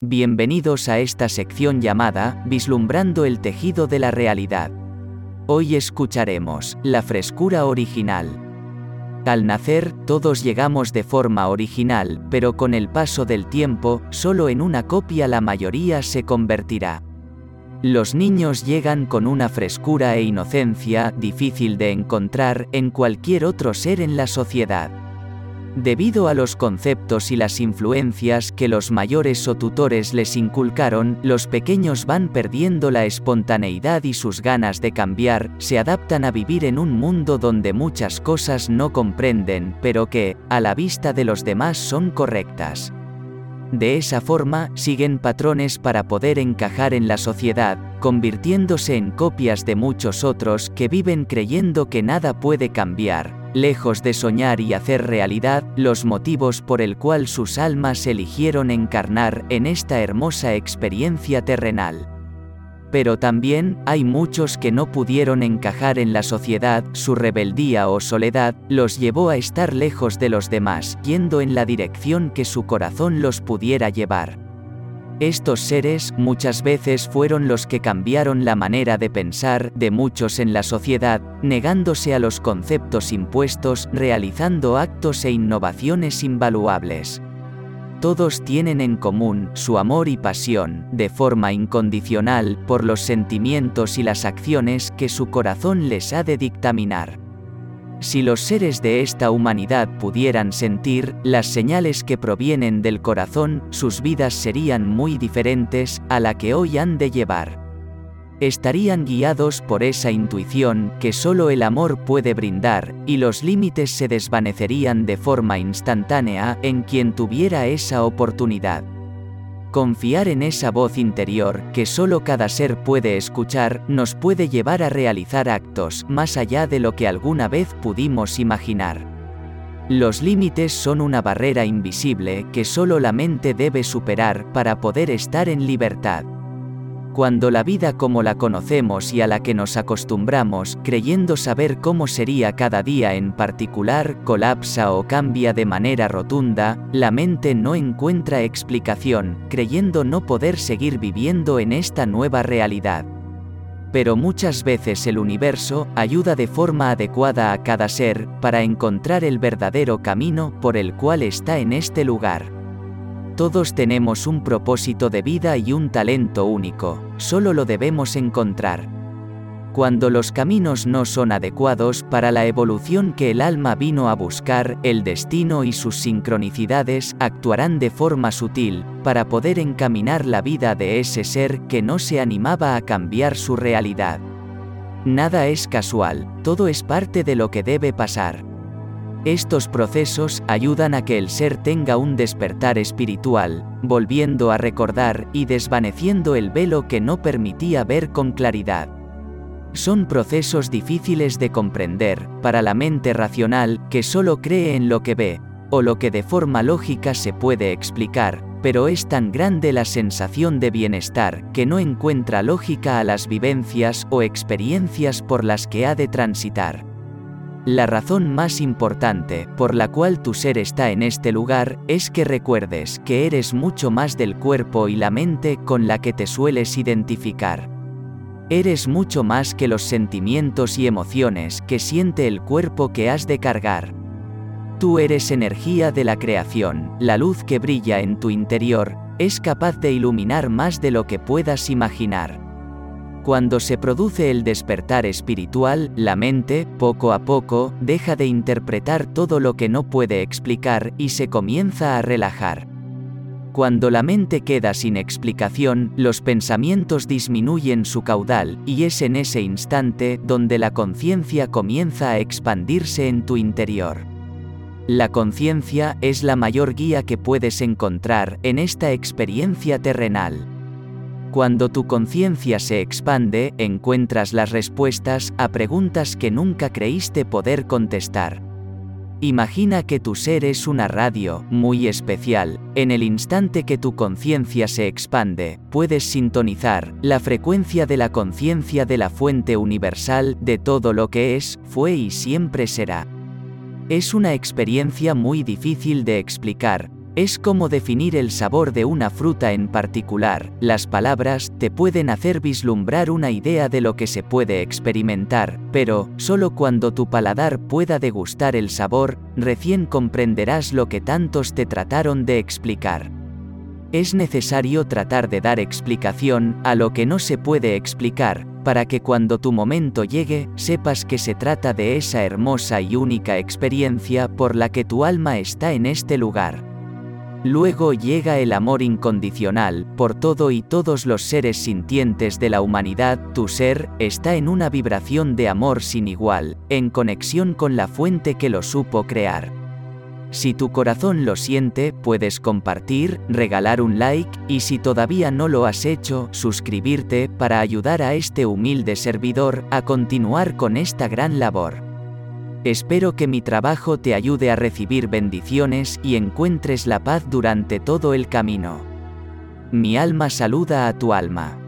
Bienvenidos a esta sección llamada Vislumbrando el tejido de la realidad. Hoy escucharemos la frescura original. Al nacer, todos llegamos de forma original, pero con el paso del tiempo, solo en una copia la mayoría se convertirá. Los niños llegan con una frescura e inocencia difícil de encontrar en cualquier otro ser en la sociedad. Debido a los conceptos y las influencias que los mayores o tutores les inculcaron, los pequeños van perdiendo la espontaneidad y sus ganas de cambiar, se adaptan a vivir en un mundo donde muchas cosas no comprenden, pero que, a la vista de los demás son correctas. De esa forma, siguen patrones para poder encajar en la sociedad, convirtiéndose en copias de muchos otros que viven creyendo que nada puede cambiar, lejos de soñar y hacer realidad los motivos por el cual sus almas eligieron encarnar en esta hermosa experiencia terrenal. Pero también hay muchos que no pudieron encajar en la sociedad, su rebeldía o soledad los llevó a estar lejos de los demás, yendo en la dirección que su corazón los pudiera llevar. Estos seres muchas veces fueron los que cambiaron la manera de pensar de muchos en la sociedad, negándose a los conceptos impuestos, realizando actos e innovaciones invaluables. Todos tienen en común su amor y pasión, de forma incondicional, por los sentimientos y las acciones que su corazón les ha de dictaminar. Si los seres de esta humanidad pudieran sentir las señales que provienen del corazón, sus vidas serían muy diferentes a la que hoy han de llevar. Estarían guiados por esa intuición que solo el amor puede brindar, y los límites se desvanecerían de forma instantánea en quien tuviera esa oportunidad. Confiar en esa voz interior que solo cada ser puede escuchar nos puede llevar a realizar actos más allá de lo que alguna vez pudimos imaginar. Los límites son una barrera invisible que solo la mente debe superar para poder estar en libertad. Cuando la vida como la conocemos y a la que nos acostumbramos, creyendo saber cómo sería cada día en particular, colapsa o cambia de manera rotunda, la mente no encuentra explicación, creyendo no poder seguir viviendo en esta nueva realidad. Pero muchas veces el universo ayuda de forma adecuada a cada ser para encontrar el verdadero camino por el cual está en este lugar. Todos tenemos un propósito de vida y un talento único, solo lo debemos encontrar. Cuando los caminos no son adecuados para la evolución que el alma vino a buscar, el destino y sus sincronicidades actuarán de forma sutil, para poder encaminar la vida de ese ser que no se animaba a cambiar su realidad. Nada es casual, todo es parte de lo que debe pasar. Estos procesos ayudan a que el ser tenga un despertar espiritual, volviendo a recordar y desvaneciendo el velo que no permitía ver con claridad. Son procesos difíciles de comprender para la mente racional que solo cree en lo que ve, o lo que de forma lógica se puede explicar, pero es tan grande la sensación de bienestar que no encuentra lógica a las vivencias o experiencias por las que ha de transitar. La razón más importante por la cual tu ser está en este lugar es que recuerdes que eres mucho más del cuerpo y la mente con la que te sueles identificar. Eres mucho más que los sentimientos y emociones que siente el cuerpo que has de cargar. Tú eres energía de la creación, la luz que brilla en tu interior, es capaz de iluminar más de lo que puedas imaginar. Cuando se produce el despertar espiritual, la mente, poco a poco, deja de interpretar todo lo que no puede explicar y se comienza a relajar. Cuando la mente queda sin explicación, los pensamientos disminuyen su caudal, y es en ese instante donde la conciencia comienza a expandirse en tu interior. La conciencia es la mayor guía que puedes encontrar en esta experiencia terrenal. Cuando tu conciencia se expande, encuentras las respuestas a preguntas que nunca creíste poder contestar. Imagina que tu ser es una radio, muy especial. En el instante que tu conciencia se expande, puedes sintonizar la frecuencia de la conciencia de la fuente universal de todo lo que es, fue y siempre será. Es una experiencia muy difícil de explicar, Es como definir el sabor de una fruta en particular, las palabras te pueden hacer vislumbrar una idea de lo que se puede experimentar, pero, solo cuando tu paladar pueda degustar el sabor, recién comprenderás lo que tantos te trataron de explicar. Es necesario tratar de dar explicación a lo que no se puede explicar, para que cuando tu momento llegue, sepas que se trata de esa hermosa y única experiencia por la que tu alma está en este lugar. Luego llega el amor incondicional, por todo y todos los seres sintientes de la humanidad, tu ser, está en una vibración de amor sin igual, en conexión con la fuente que lo supo crear. Si tu corazón lo siente, puedes compartir, regalar un like, y si todavía no lo has hecho, suscribirte para ayudar a este humilde servidor a continuar con esta gran labor. Espero que mi trabajo te ayude a recibir bendiciones y encuentres la paz durante todo el camino. Mi alma saluda a tu alma.